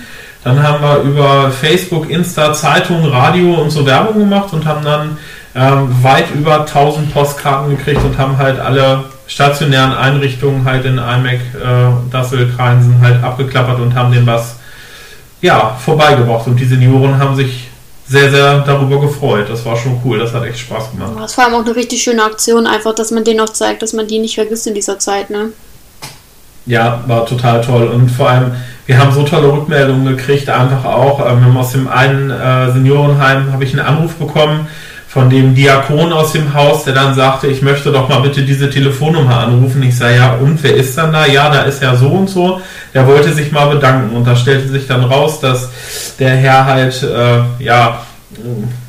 Dann haben wir über Facebook, Insta, Zeitung, Radio und so Werbung gemacht und haben dann ähm, weit über 1000 Postkarten gekriegt und haben halt alle stationären Einrichtungen halt in IMEC, äh, Dassel, Kreinsen halt abgeklappert und haben denen was ja, vorbeigebracht. Und die Senioren haben sich sehr, sehr darüber gefreut. Das war schon cool, das hat echt Spaß gemacht. Das ist vor allem auch eine richtig schöne Aktion, einfach, dass man denen auch zeigt, dass man die nicht vergisst in dieser Zeit, ne? Ja, war total toll. Und vor allem, wir haben so tolle Rückmeldungen gekriegt, einfach auch. Ähm, wir haben aus dem einen äh, Seniorenheim habe ich einen Anruf bekommen von dem Diakon aus dem Haus, der dann sagte, ich möchte doch mal bitte diese Telefonnummer anrufen. Ich sage, ja, und wer ist dann da? Ja, da ist ja so und so. Der wollte sich mal bedanken. Und da stellte sich dann raus, dass der Herr halt, äh, ja,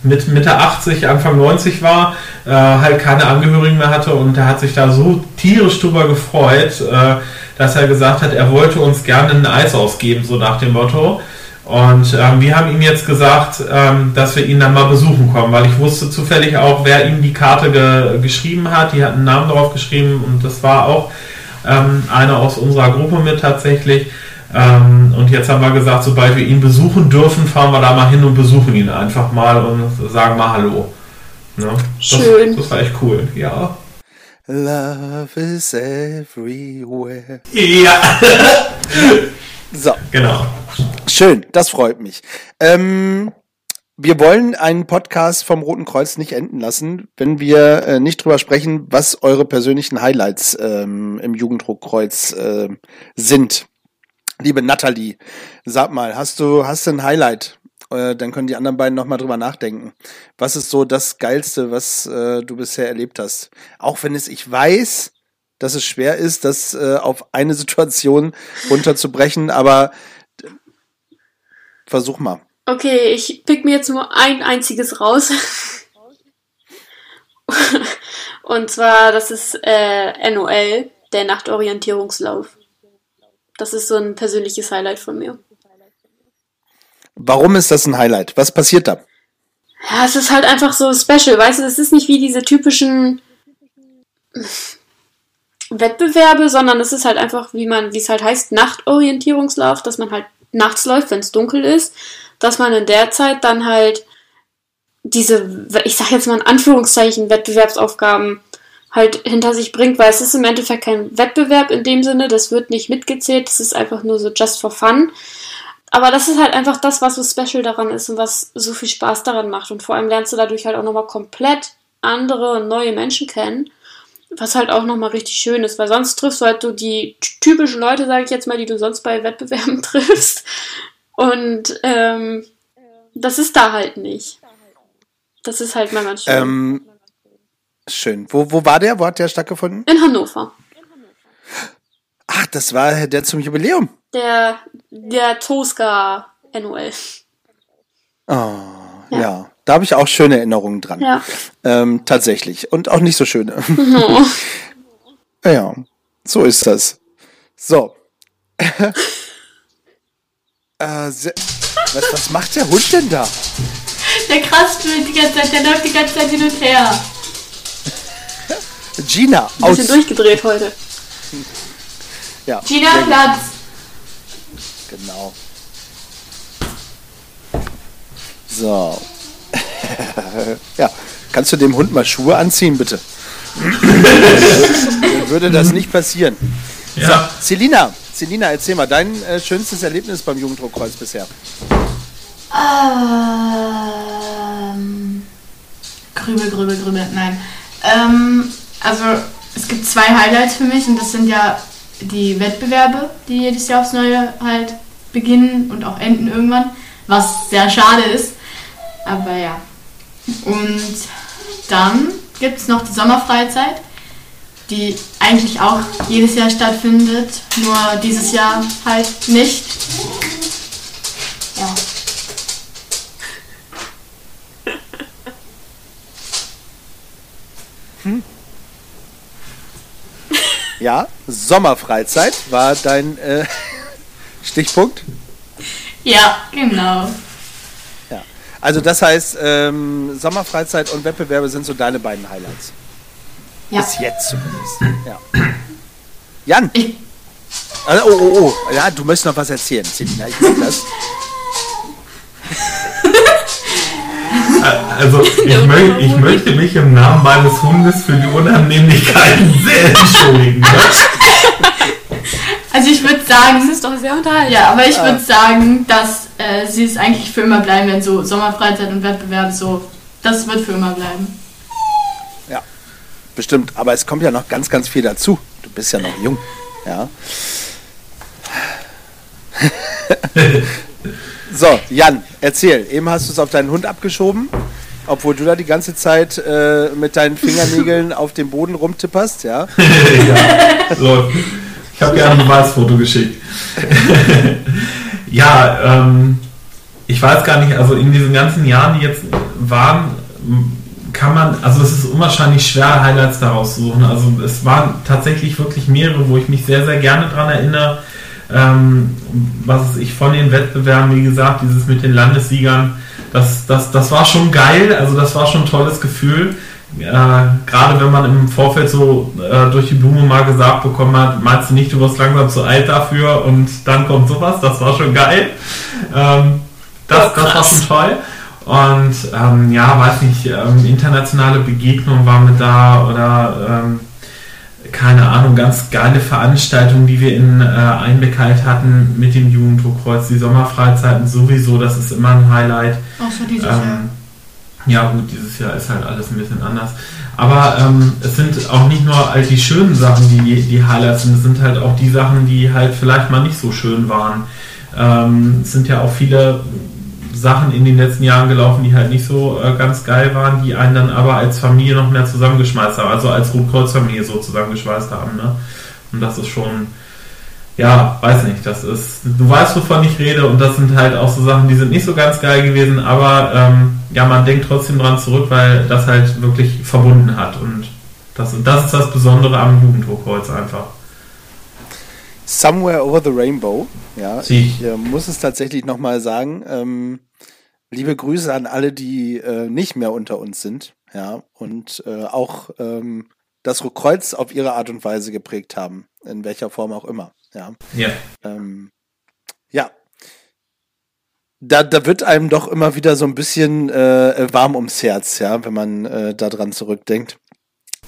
mit Mitte 80, Anfang 90 war, äh, halt keine Angehörigen mehr hatte und er hat sich da so tierisch drüber gefreut, äh, dass er gesagt hat, er wollte uns gerne ein Eis ausgeben, so nach dem Motto. Und ähm, wir haben ihm jetzt gesagt, ähm, dass wir ihn dann mal besuchen kommen, weil ich wusste zufällig auch, wer ihm die Karte ge geschrieben hat. Die hat einen Namen drauf geschrieben und das war auch ähm, einer aus unserer Gruppe mit tatsächlich. Ähm, und jetzt haben wir gesagt, sobald wir ihn besuchen dürfen, fahren wir da mal hin und besuchen ihn einfach mal und sagen mal Hallo. Ne? Das, Schön. Das war echt cool, ja. Love is everywhere. Ja, [LAUGHS] So, genau. Schön, das freut mich. Ähm, wir wollen einen Podcast vom Roten Kreuz nicht enden lassen, wenn wir äh, nicht drüber sprechen, was eure persönlichen Highlights ähm, im Jugenddruckkreuz äh, sind. Liebe Nathalie, sag mal, hast du hast du ein Highlight? Äh, dann können die anderen beiden noch mal drüber nachdenken. Was ist so das Geilste, was äh, du bisher erlebt hast? Auch wenn es, ich weiß, dass es schwer ist, das äh, auf eine [LAUGHS] Situation runterzubrechen, aber versuch mal. Okay, ich pick mir jetzt nur ein einziges raus. [LAUGHS] Und zwar, das ist äh, NOL, der Nachtorientierungslauf. Das ist so ein persönliches Highlight von mir. Warum ist das ein Highlight? Was passiert da? Ja, es ist halt einfach so special, weißt du, es ist nicht wie diese typischen Wettbewerbe, sondern es ist halt einfach, wie man, wie es halt heißt, Nachtorientierungslauf, dass man halt nachts läuft, wenn es dunkel ist, dass man in der Zeit dann halt diese, ich sag jetzt mal in Anführungszeichen, Wettbewerbsaufgaben halt hinter sich bringt, weil es ist im Endeffekt kein Wettbewerb in dem Sinne, das wird nicht mitgezählt, das ist einfach nur so just for fun. Aber das ist halt einfach das, was so special daran ist und was so viel Spaß daran macht. Und vor allem lernst du dadurch halt auch nochmal komplett andere und neue Menschen kennen. Was halt auch nochmal richtig schön ist, weil sonst triffst du halt so die typischen Leute, sage ich jetzt mal, die du sonst bei Wettbewerben [LAUGHS] triffst. Und ähm, das ist da halt nicht. Das ist halt mal ganz schön. Ähm, schön. Wo, wo war der? Wo hat der stattgefunden? In Hannover. Ach, das war der zum Jubiläum. Der, der Tosca NOL. Oh, ja. ja. Da habe ich auch schöne Erinnerungen dran. Ja. Ähm, tatsächlich. Und auch nicht so schöne. Oh. [LAUGHS] ja, so ist das. So. [LAUGHS] äh, was, was macht der Hund denn da? Der kratzt die ganze Zeit, der läuft die ganze Zeit hin und her. [LAUGHS] Gina, Ein aus. bisschen durchgedreht heute. Ja, Gina, gut. Platz. Genau. So. [LAUGHS] ja, kannst du dem Hund mal Schuhe anziehen, bitte? [LAUGHS] Dann würde das nicht passieren. Ja. Selina, Selina, erzähl mal, dein äh, schönstes Erlebnis beim Jugenddruckkreuz bisher. Ähm, grübel, grübel, grübel, nein. Ähm, also es gibt zwei Highlights für mich und das sind ja die Wettbewerbe, die jedes Jahr aufs Neue halt beginnen und auch enden irgendwann, was sehr schade ist. Aber ja. Und dann gibt es noch die Sommerfreizeit, die eigentlich auch jedes Jahr stattfindet, nur dieses Jahr halt nicht. Ja. Ja, Sommerfreizeit war dein äh, [LAUGHS] Stichpunkt. Ja, genau. Also das heißt, ähm, Sommerfreizeit und Wettbewerbe sind so deine beiden Highlights. Ja. Bis jetzt zumindest. Ja. Jan, Ich, also, oh, oh, oh, ja, du möchtest noch was erzählen, Selina, ich das. Also [LAUGHS] ich, möcht, ich möchte mich im Namen meines Hundes für die Unannehmlichkeiten sehr entschuldigen. Ne? [LAUGHS] also ich würde Das sagen, ist doch sehr unterhaltsam. ja, aber ich würde sagen, dass äh, sie es eigentlich für immer bleiben, wenn so Sommerfreizeit und Wettbewerb so, das wird für immer bleiben. Ja, bestimmt. Aber es kommt ja noch ganz, ganz viel dazu. Du bist ja noch jung. Ja. [LAUGHS] so, Jan, erzähl. Eben hast du es auf deinen Hund abgeschoben, obwohl du da die ganze Zeit äh, mit deinen Fingernägeln [LAUGHS] auf dem Boden rumtipperst, ja. [LAUGHS] ja, läuft. Ich habe ja ein Beweisfoto geschickt. [LAUGHS] ja, ähm, ich weiß gar nicht, also in diesen ganzen Jahren, die jetzt waren, kann man, also es ist unwahrscheinlich schwer, Highlights daraus zu suchen. Also es waren tatsächlich wirklich mehrere, wo ich mich sehr, sehr gerne dran erinnere. Ähm, was ich von den Wettbewerben, wie gesagt, dieses mit den Landessiegern, das, das, das war schon geil, also das war schon ein tolles Gefühl. Äh, Gerade wenn man im Vorfeld so äh, durch die Blume mal gesagt bekommen hat, meinst du nicht, du wirst langsam zu alt dafür und dann kommt sowas, das war schon geil. Ähm, das, das war schon toll. Und ähm, ja, weiß nicht, ähm, internationale Begegnung war mit da oder ähm, keine Ahnung, ganz geile Veranstaltungen, die wir in äh, Einbeck halt hatten mit dem Jugenddruckkreuz, die Sommerfreizeiten sowieso, das ist immer ein Highlight. Auch so dieses Jahr. Ja gut, dieses Jahr ist halt alles ein bisschen anders. Aber ähm, es sind auch nicht nur all die schönen Sachen, die die Highlights sind, es sind halt auch die Sachen, die halt vielleicht mal nicht so schön waren. Ähm, es sind ja auch viele Sachen in den letzten Jahren gelaufen, die halt nicht so äh, ganz geil waren, die einen dann aber als Familie noch mehr zusammengeschmeißt haben, also als Rotkreuz-Familie so zusammengeschweißt haben. Ne? Und das ist schon, ja, weiß nicht, das ist, du weißt, wovon ich rede und das sind halt auch so Sachen, die sind nicht so ganz geil gewesen, aber ähm, ja, man denkt trotzdem dran zurück, weil das halt wirklich verbunden hat und das, das ist das Besondere am Jugenddruckkreuz einfach. Somewhere over the Rainbow. Ja, Sie. ich äh, muss es tatsächlich nochmal sagen. Ähm, liebe Grüße an alle, die äh, nicht mehr unter uns sind. Ja, und äh, auch ähm, das Kreuz auf ihre Art und Weise geprägt haben. In welcher Form auch immer. Ja. Ja. Ähm, ja. Da, da wird einem doch immer wieder so ein bisschen äh, warm ums Herz, ja, wenn man äh, daran zurückdenkt.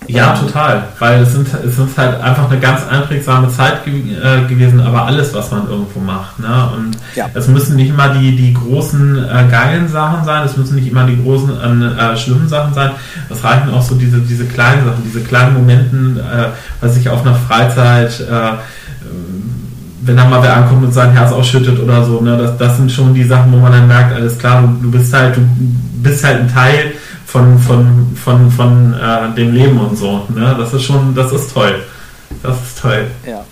Ja, total. Weil es, sind, es ist halt einfach eine ganz einprägsame Zeit ge äh, gewesen, aber alles, was man irgendwo macht. Ne? Und Ja. es müssen nicht immer die, die großen äh, geilen Sachen sein, es müssen nicht immer die großen äh, schlimmen Sachen sein. Es reichen auch so diese, diese kleinen Sachen, diese kleinen Momenten, äh, was ich auf einer Freizeit, äh, wenn da mal wer ankommt und sein Herz ausschüttet oder so, ne, das, das sind schon die Sachen, wo man dann merkt, alles klar, du, du bist halt, du bist halt ein Teil von, von, von, von äh, dem Leben und so. Ne? Das ist schon, das ist toll. Das ist toll. Ja.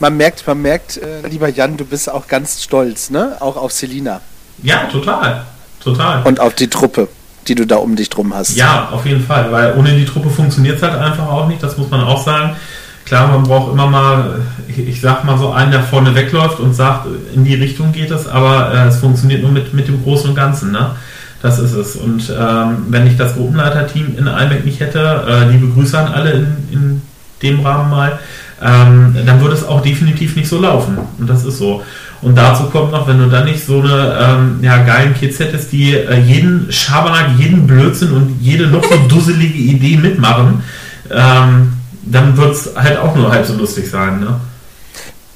Man merkt, man merkt, äh, lieber Jan, du bist auch ganz stolz, ne? Auch auf Selina. Ja, total. Total. Und auf die Truppe, die du da um dich drum hast. Ja, auf jeden Fall, weil ohne die Truppe funktioniert es halt einfach auch nicht, das muss man auch sagen. Klar, man braucht immer mal, ich, ich sag mal so einen, der vorne wegläuft und sagt, in die Richtung geht es, aber äh, es funktioniert nur mit, mit dem Großen und Ganzen, ne? Das ist es. Und ähm, wenn ich das Gruppenleiterteam in Einbeck nicht hätte, äh, liebe Grüße an alle in, in dem Rahmen mal, ähm, dann würde es auch definitiv nicht so laufen. Und das ist so. Und dazu kommt noch, wenn du dann nicht so eine ähm, ja, geilen Kids hättest, die äh, jeden Schabernack, jeden Blödsinn und jede noch so dusselige Idee mitmachen, ähm, dann wird es halt auch nur halb so lustig sein. Ne?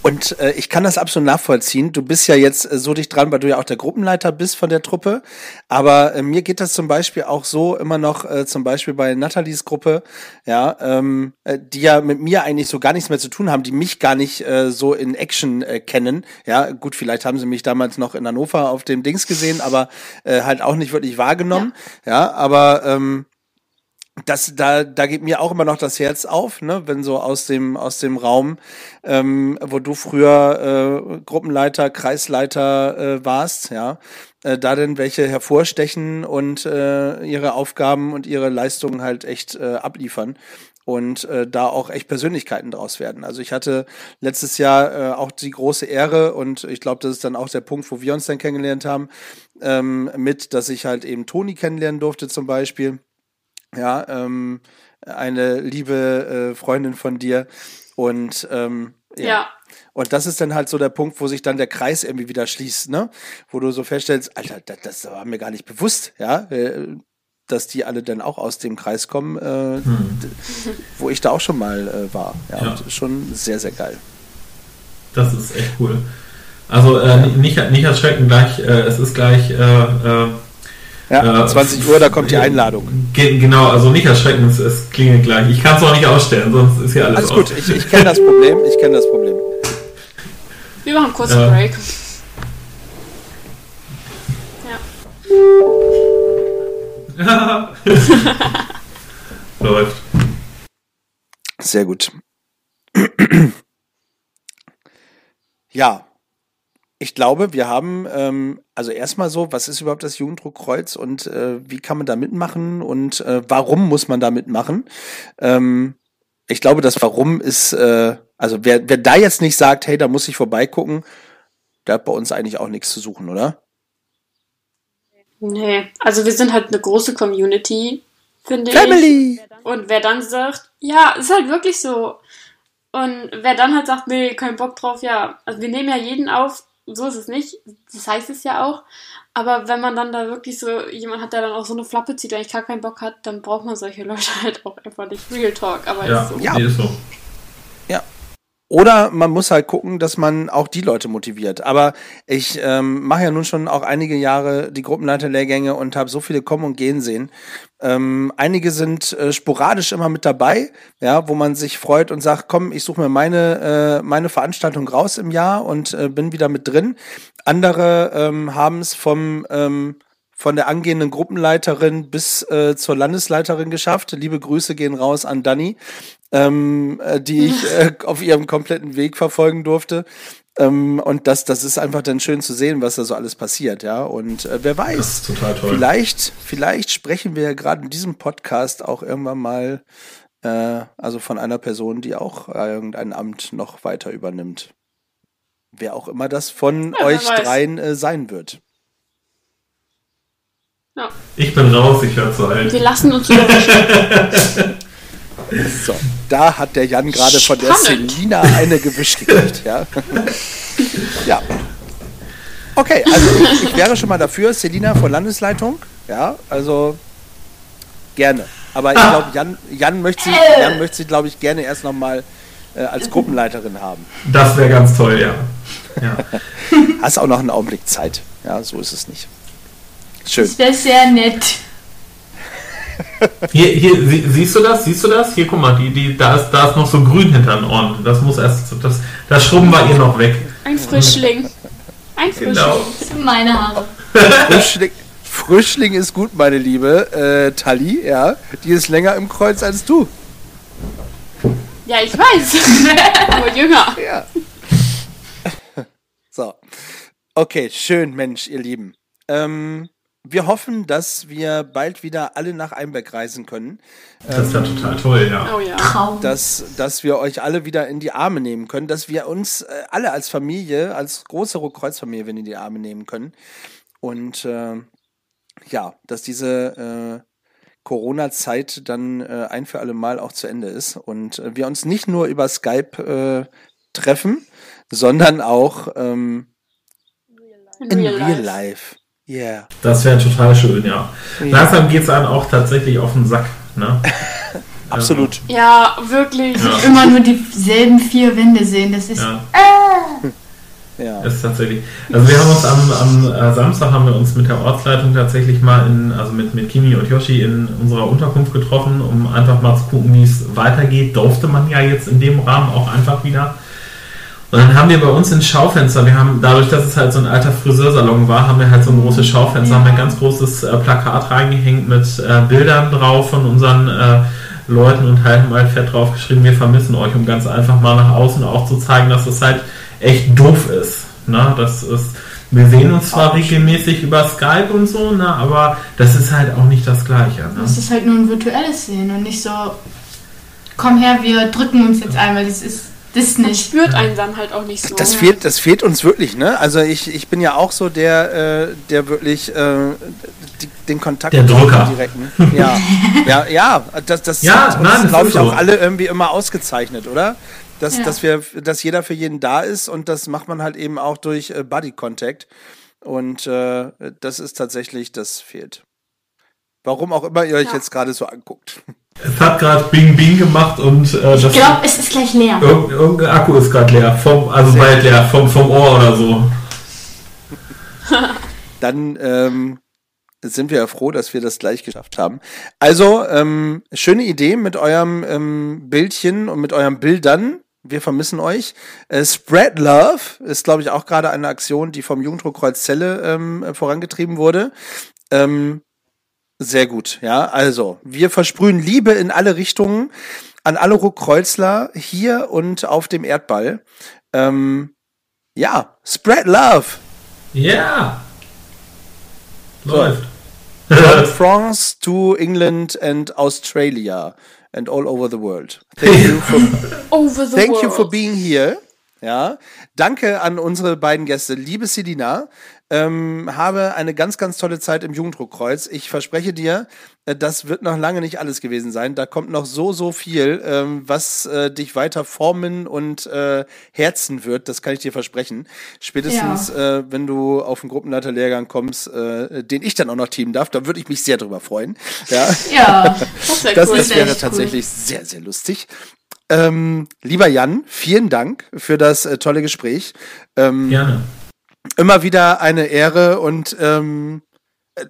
Und äh, ich kann das absolut nachvollziehen. Du bist ja jetzt äh, so dicht dran, weil du ja auch der Gruppenleiter bist von der Truppe. Aber äh, mir geht das zum Beispiel auch so immer noch, äh, zum Beispiel bei Nathalies Gruppe, ja, ähm, äh, die ja mit mir eigentlich so gar nichts mehr zu tun haben, die mich gar nicht äh, so in Action äh, kennen. Ja, gut, vielleicht haben sie mich damals noch in Hannover auf dem Dings gesehen, aber äh, halt auch nicht wirklich wahrgenommen. Ja, ja aber ähm, das, da, da geht mir auch immer noch das Herz auf, ne, wenn so aus dem, aus dem Raum, ähm, wo du früher äh, Gruppenleiter, Kreisleiter äh, warst, ja, äh, da denn welche hervorstechen und äh, ihre Aufgaben und ihre Leistungen halt echt äh, abliefern und äh, da auch echt Persönlichkeiten draus werden. Also ich hatte letztes Jahr äh, auch die große Ehre und ich glaube, das ist dann auch der Punkt, wo wir uns dann kennengelernt haben, ähm, mit, dass ich halt eben Toni kennenlernen durfte zum Beispiel ja, ähm, eine liebe äh, Freundin von dir. Und ähm, ja. ja. Und das ist dann halt so der Punkt, wo sich dann der Kreis irgendwie wieder schließt, ne? Wo du so feststellst, Alter, das, das war mir gar nicht bewusst, ja, äh, dass die alle dann auch aus dem Kreis kommen, äh, hm. wo ich da auch schon mal äh, war. Ja, ja. schon sehr, sehr geil. Das ist echt cool. Also äh, nicht, nicht erschrecken, gleich, äh, es ist gleich äh, äh ja, äh, 20 Uhr, da kommt die Einladung. Genau, also nicht erschrecken, es, es klingelt gleich. Ich kann es auch nicht ausstellen, sonst ist hier alles Alles gut, ich, ich kenne das Problem, ich kenne das Problem. Wir machen kurz einen Break. Ja. [LAUGHS] Läuft. Sehr gut. ja, ich glaube, wir haben ähm, also erstmal so, was ist überhaupt das Jugenddruckkreuz und äh, wie kann man da mitmachen und äh, warum muss man da mitmachen? Ähm, ich glaube, das Warum ist, äh, also wer, wer da jetzt nicht sagt, hey, da muss ich vorbeigucken, der hat bei uns eigentlich auch nichts zu suchen, oder? Nee, also wir sind halt eine große Community, finde ich. Family! Und wer dann sagt, ja, ist halt wirklich so. Und wer dann halt sagt, nee, kein Bock drauf, ja, also wir nehmen ja jeden auf, so ist es nicht. Das heißt es ja auch. Aber wenn man dann da wirklich so jemand hat, der dann auch so eine Flappe zieht, der eigentlich gar keinen Bock hat, dann braucht man solche Leute [LAUGHS] halt auch einfach nicht. Real Talk, aber ja, ist so. Ja, ist so. Oder man muss halt gucken, dass man auch die Leute motiviert. Aber ich ähm, mache ja nun schon auch einige Jahre die Gruppenleiterlehrgänge und habe so viele kommen und gehen sehen. Ähm, einige sind äh, sporadisch immer mit dabei, ja, wo man sich freut und sagt, komm, ich suche mir meine, äh, meine Veranstaltung raus im Jahr und äh, bin wieder mit drin. Andere ähm, haben es vom ähm, von der angehenden Gruppenleiterin bis äh, zur Landesleiterin geschafft. Liebe Grüße gehen raus an Dani, ähm, äh, die ich [LAUGHS] äh, auf ihrem kompletten Weg verfolgen durfte. Ähm, und das, das ist einfach dann schön zu sehen, was da so alles passiert, ja. Und äh, wer weiß, vielleicht, vielleicht sprechen wir ja gerade in diesem Podcast auch irgendwann mal, äh, also von einer Person, die auch irgendein Amt noch weiter übernimmt. Wer auch immer das von ja, euch dreien äh, sein wird. Ja. Ich bin raus, ich höre zu alt. Wir lassen uns. So, da hat der Jan gerade von der Selina eine gewischt gekriegt, ja. ja. Okay, also ich, ich, wäre schon mal dafür, Selina vor Landesleitung, ja, also gerne. Aber ich glaube, Jan, Jan möchte sie, Jan möchte sie, glaube ich, gerne erst nochmal äh, als Gruppenleiterin haben. Das wäre ganz toll, ja. ja. Hast auch noch einen Augenblick Zeit. Ja, so ist es nicht. Schön. Das wäre sehr nett. [LAUGHS] Hier, hier, siehst du das? Siehst du das? Hier, guck mal, die, die, da, ist, da ist noch so grün hinter den Ohren. Das muss erst, das, das schrubben wir ihr noch weg. Ein Frischling. Ein Frischling. Genau. Das sind meine Haare. [LAUGHS] Frischling, Frischling ist gut, meine Liebe. Äh, Tali, ja, die ist länger im Kreuz als du. Ja, ich weiß. [LAUGHS] Nur jünger. Ja. so. Okay, schön, Mensch, ihr Lieben. Ähm, wir hoffen, dass wir bald wieder alle nach Einbeck reisen können. Das wäre total toll, ja. Oh ja. Traum. Dass, dass wir euch alle wieder in die Arme nehmen können, dass wir uns äh, alle als Familie, als große Kreuzfamilie in die Arme nehmen können. Und äh, ja, dass diese äh, Corona-Zeit dann äh, ein für alle Mal auch zu Ende ist und äh, wir uns nicht nur über Skype äh, treffen, sondern auch ähm, in real, life. Yeah. Das wäre total schön, ja. Langsam geht es einem auch tatsächlich auf den Sack. Ne? [LAUGHS] Absolut. Ja, wirklich. Ja. Immer nur dieselben vier Wände sehen, das ist. Ja, Ja. ist tatsächlich. Also wir haben uns am, am äh, Samstag haben wir uns mit der Ortsleitung tatsächlich mal in, also mit, mit Kimi und Yoshi in unserer Unterkunft getroffen, um einfach mal zu gucken, wie es weitergeht. Durfte man ja jetzt in dem Rahmen auch einfach wieder. Und dann haben wir bei uns ins Schaufenster, wir haben, dadurch, dass es halt so ein alter Friseursalon war, haben wir halt so ein großes Schaufenster, haben ein ganz großes äh, Plakat reingehängt mit äh, Bildern drauf von unseren äh, Leuten und halt mal fett draufgeschrieben, wir vermissen euch, um ganz einfach mal nach außen auch zu zeigen, dass es halt echt doof ist. Ne? Das ist, wir sehen uns zwar regelmäßig über Skype und so, ne? aber das ist halt auch nicht das Gleiche. Ne? Das ist halt nur ein virtuelles Sehen und nicht so, komm her, wir drücken uns jetzt einmal. Das ist das Man nicht. spürt einen dann halt auch nicht so. Das fehlt, das fehlt uns wirklich, ne? Also ich, ich bin ja auch so der, äh, der wirklich äh, die, den Kontakt Der Drücker. direkten. Ja, [LAUGHS] ja, ja. Das, das Ja, hat uns, das glaube ist ich, so. auch alle irgendwie immer ausgezeichnet, oder? Dass, Ja. dass wir, dass jeder für jeden da ist und das macht man halt eben auch durch äh, Body Contact. Und äh, das ist tatsächlich, das fehlt. Warum auch immer ihr euch Ja. jetzt gerade so anguckt. Es hat gerade Bing Bing gemacht und äh, Ich glaube, es ist gleich leer. Irgend, irgendein Akku ist gerade leer, vom, also Sehr bald leer, vom, vom Ohr oder so. [LAUGHS] dann ähm, sind wir ja froh, dass wir das gleich geschafft haben. Also, ähm, schöne Idee mit eurem ähm, Bildchen und mit euren Bildern. Wir vermissen euch. Äh, Spread Love ist, glaube ich, auch gerade eine Aktion, die vom Jugenddruckkreuz Celle ähm, vorangetrieben wurde. Ähm, sehr gut, ja. Also, wir versprühen Liebe in alle Richtungen an alle Ruckkreuzler hier und auf dem Erdball. Ähm, ja, Spread Love. Ja. So. Läuft. from [LAUGHS] France to England and Australia and all over the world. Thank you for, [LAUGHS] Over the thank world. you for being here. Ja, danke an unsere beiden Gäste. Liebe Selina, ähm, habe eine ganz, ganz tolle Zeit im Jugenddruckkreuz. Ich verspreche dir, äh, das wird noch lange nicht alles gewesen sein. Da kommt noch so, so viel, ähm, was äh, dich weiter formen und äh, herzen wird. Das kann ich dir versprechen. Spätestens, äh, wenn du auf den Gruppenleiterlehrgang kommst, äh, den ich dann auch noch teamen darf, da würde ich mich sehr drüber freuen. Ja. Ja. [LAUGHS] Das wäre Das, cool. das wär wäre echt cool. tatsächlich sehr, sehr lustig. Ähm, lieber Jan, vielen Dank für das äh, tolle Gespräch. Ähm, Gerne. Immer wieder eine Ehre und ähm, äh,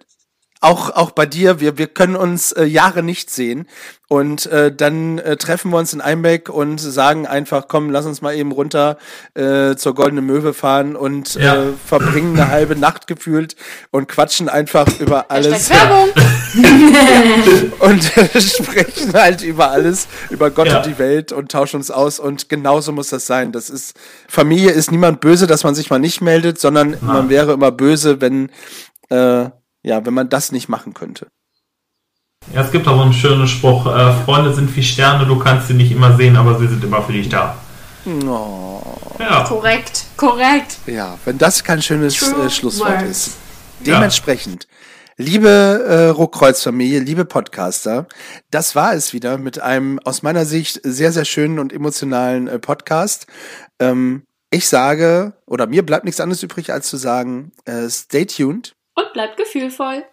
auch, auch bei dir, wir, wir können uns äh, Jahre nicht sehen und äh, dann äh, treffen wir uns in Einbeck und sagen einfach, komm, lass uns mal eben runter äh, zur Goldenen Möwe fahren und Ja. äh, verbringen eine halbe Nacht gefühlt und quatschen einfach über alles Werbung. [LAUGHS] und äh, sprechen halt über alles, über Gott Ja. und die Welt und tauschen uns aus und genauso muss das sein. Das ist Familie ist niemand böse, dass man sich mal nicht meldet, sondern man wäre immer böse, wenn äh, ja, wenn man das nicht machen könnte. Ja, es gibt auch einen schönen Spruch, äh, Freunde sind wie Sterne, du kannst sie nicht immer sehen, aber sie sind immer für dich da. Oh, Ja. Korrekt, korrekt. ja, wenn das kein schönes äh, Schlusswort words. ist. Dementsprechend, liebe äh, Ruckkreuz-Familie, liebe Podcaster, das war es wieder mit einem aus meiner Sicht sehr, sehr schönen und emotionalen äh, Podcast. Ähm, ich sage, oder mir bleibt nichts anderes übrig, als zu sagen, äh, stay tuned und bleibt gefühlvoll.